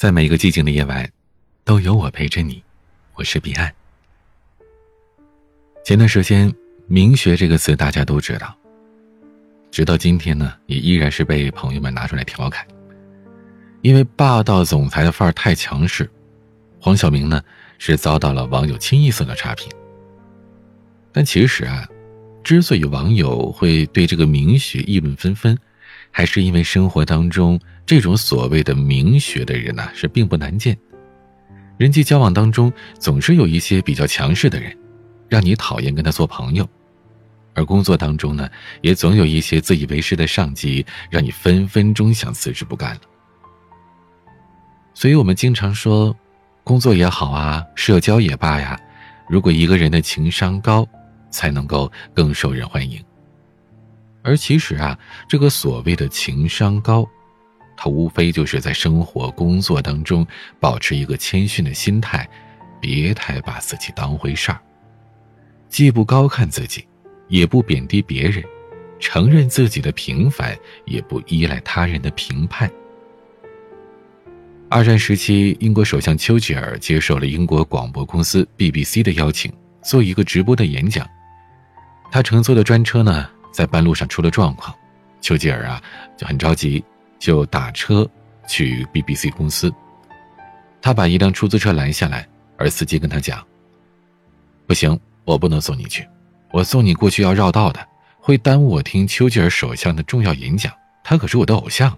在每个寂静的夜晚，都有我陪着你。我是彼岸。前段时间，“明学”这个词大家都知道，直到今天呢，也依然是被朋友们拿出来调侃。因为霸道总裁的范儿太强势，黄晓明呢是遭到了网友清一色的差评。但其实啊，之所以网友会对这个“明学”议论纷纷，还是因为生活当中。这种所谓的明学的人呢，是并不难见。人际交往当中，总是有一些比较强势的人，让你讨厌跟他做朋友；而工作当中呢，也总有一些自以为是的上级，让你分分钟想辞职不干了。所以我们经常说，工作也好啊，社交也罢呀，如果一个人的情商高，才能够更受人欢迎。而其实啊，这个所谓的情商高。他无非就是在生活、工作当中保持一个谦逊的心态，别太把自己当回事儿，既不高看自己，也不贬低别人，承认自己的平凡，也不依赖他人的评判。二战时期，英国首相丘吉尔接受了英国广播公司 BBC 的邀请，做一个直播的演讲。他乘坐的专车呢，在半路上出了状况，丘吉尔啊就很着急。就打车去 BBC 公司。他把一辆出租车拦下来，而司机跟他讲：“不行，我不能送你去，我送你过去要绕道的，会耽误我听丘吉尔首相的重要演讲。他可是我的偶像。”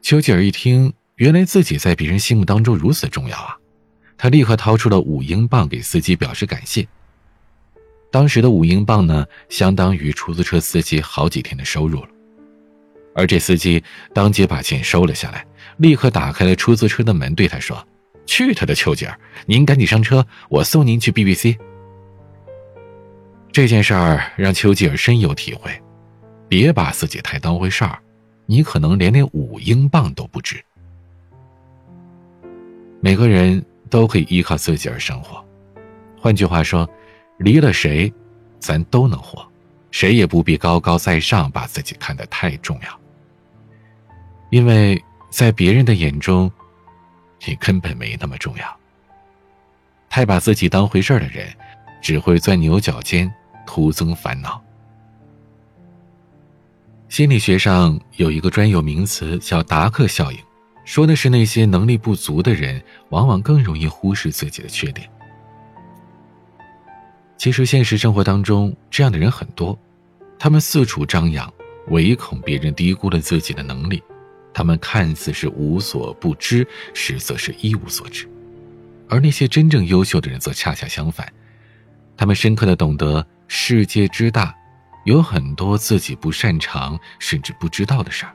丘吉尔一听，原来自己在别人心目当中如此重要啊！他立刻掏出了五英镑给司机表示感谢。当时的五英镑呢，相当于出租车司机好几天的收入了。而这司机当即把钱收了下来，立刻打开了出租车的门，对他说：“去他的丘吉尔，您赶紧上车，我送您去 BBC。”这件事儿让丘吉尔深有体会，别把自己太当回事儿，你可能连那五英镑都不值。每个人都可以依靠自己而生活，换句话说，离了谁，咱都能活，谁也不必高高在上，把自己看得太重要。因为在别人的眼中，你根本没那么重要。太把自己当回事儿的人，只会钻牛角尖，徒增烦恼。心理学上有一个专有名词叫达克效应，说的是那些能力不足的人，往往更容易忽视自己的缺点。其实现实生活当中，这样的人很多，他们四处张扬，唯恐别人低估了自己的能力。他们看似是无所不知，实则是一无所知，而那些真正优秀的人则恰恰相反，他们深刻的懂得世界之大，有很多自己不擅长甚至不知道的事儿，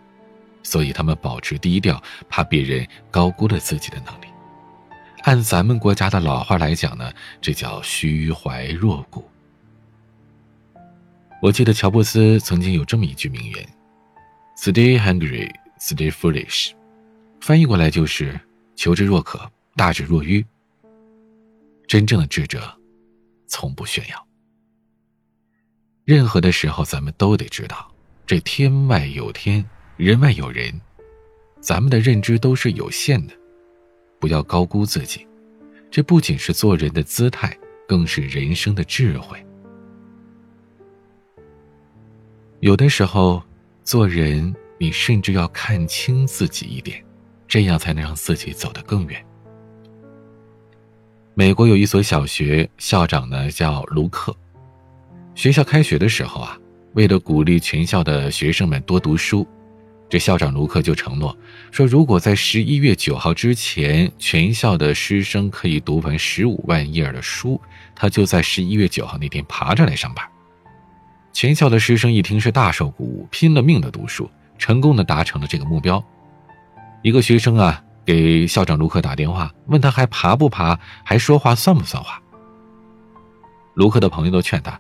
所以他们保持低调，怕别人高估了自己的能力。按咱们国家的老话来讲呢，这叫虚怀若谷。我记得乔布斯曾经有这么一句名言：“Stay hungry。” Stay foolish，翻译过来就是求知若渴，大智若愚。真正的智者，从不炫耀。任何的时候，咱们都得知道，这天外有天，人外有人，咱们的认知都是有限的，不要高估自己。这不仅是做人的姿态，更是人生的智慧。有的时候，做人。你甚至要看清自己一点，这样才能让自己走得更远。美国有一所小学，校长呢叫卢克。学校开学的时候啊，为了鼓励全校的学生们多读书，这校长卢克就承诺说，如果在十一月九号之前，全校的师生可以读完十五万页的书，他就在十一月九号那天爬着来上班。全校的师生一听是大受鼓舞，拼了命的读书。成功的达成了这个目标。一个学生啊，给校长卢克打电话，问他还爬不爬，还说话算不算话。卢克的朋友都劝他：“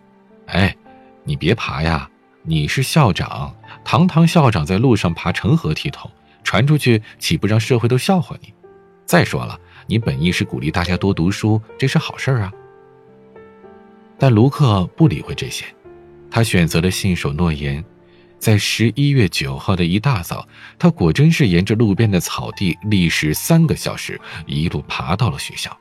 哎，你别爬呀，你是校长，堂堂校长在路上爬成何体统？传出去岂不让社会都笑话你？再说了，你本意是鼓励大家多读书，这是好事啊。”但卢克不理会这些，他选择了信守诺言。在十一月九号的一大早，他果真是沿着路边的草地，历时三个小时，一路爬到了学校。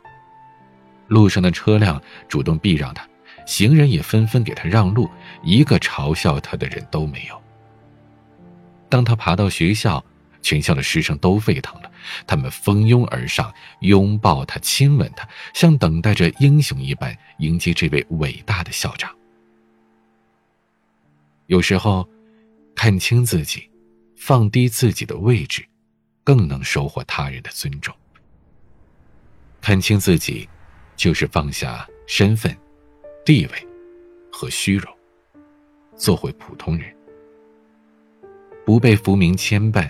路上的车辆主动避让他，行人也纷纷给他让路，一个嘲笑他的人都没有。当他爬到学校，全校的师生都沸腾了，他们蜂拥而上，拥抱他，亲吻他，像等待着英雄一般迎接这位伟大的校长。有时候，看清自己，放低自己的位置，更能收获他人的尊重。看清自己，就是放下身份、地位和虚荣，做回普通人，不被浮名牵绊。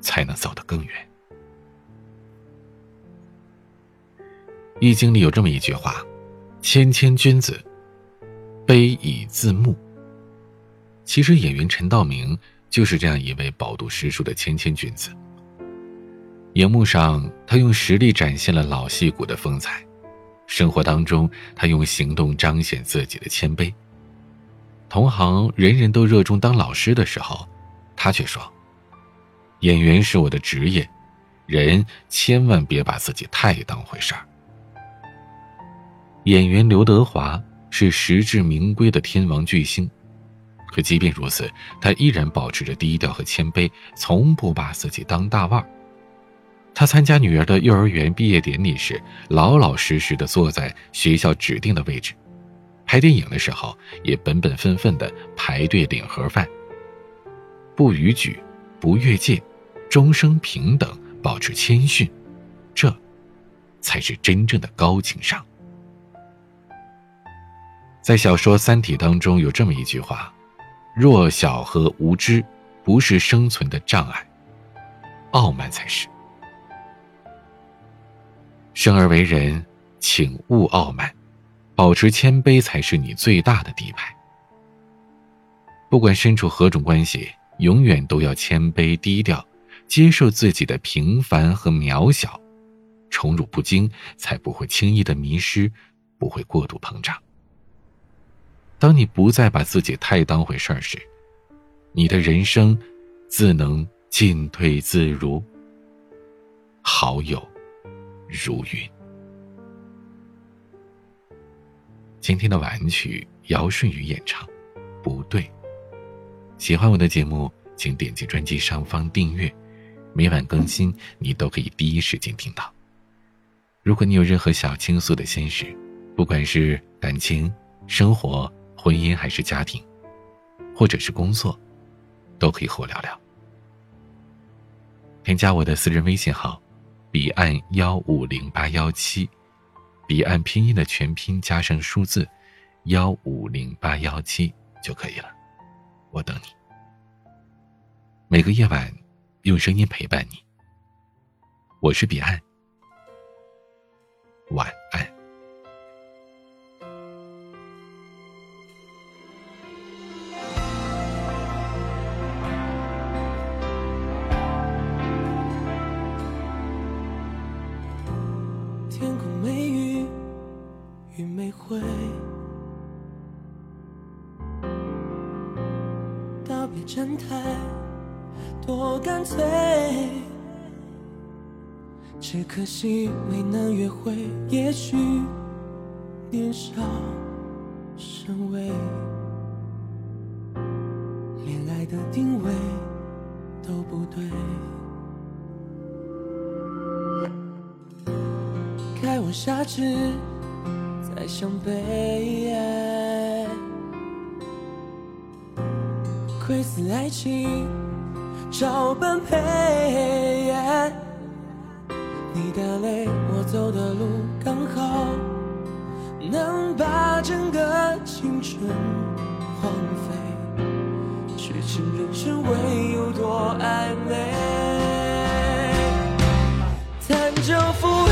才能走得更远。《易经》里有这么一句话：“谦谦君子，卑以自牧。”其实，演员陈道明就是这样一位饱读诗书的谦谦君子。荧幕上，他用实力展现了老戏骨的风采；生活当中，他用行动彰显自己的谦卑。同行人人都热衷当老师的时候，他却说。演员是我的职业，人千万别把自己太当回事儿。演员刘德华是实至名归的天王巨星，可即便如此，他依然保持着低调和谦卑，从不把自己当大腕儿。他参加女儿的幼儿园毕业典礼时，老老实实的坐在学校指定的位置；拍电影的时候，也本本分分的排队领盒饭。不逾矩，不越界。终生平等，保持谦逊，这才是真正的高情商。在小说《三体》当中，有这么一句话：“弱小和无知不是生存的障碍，傲慢才是。”生而为人，请勿傲慢，保持谦卑才是你最大的底牌。不管身处何种关系，永远都要谦卑低调。接受自己的平凡和渺小，宠辱不惊，才不会轻易的迷失，不会过度膨胀。当你不再把自己太当回事儿时，你的人生自能进退自如，好友如云。今天的晚曲，姚顺宇演唱，不对。喜欢我的节目，请点击专辑上方订阅。每晚更新，你都可以第一时间听到。如果你有任何小倾诉的心事，不管是感情、生活、婚姻还是家庭，或者是工作，都可以和我聊聊。添加我的私人微信号：彼岸幺五零八幺七，彼岸拼音的全拼加上数字幺五零八幺七就可以了。我等你。每个夜晚。用声音陪伴你，我是彼岸，晚安。会，道别站台。多干脆，只可惜没能约会。也许年少身微，恋爱的定位都不对。该往下爱像悲哀亏死爱情找般配你的泪我走的路刚好能把整个青春荒废痴情人只为有多暧昧弹着浮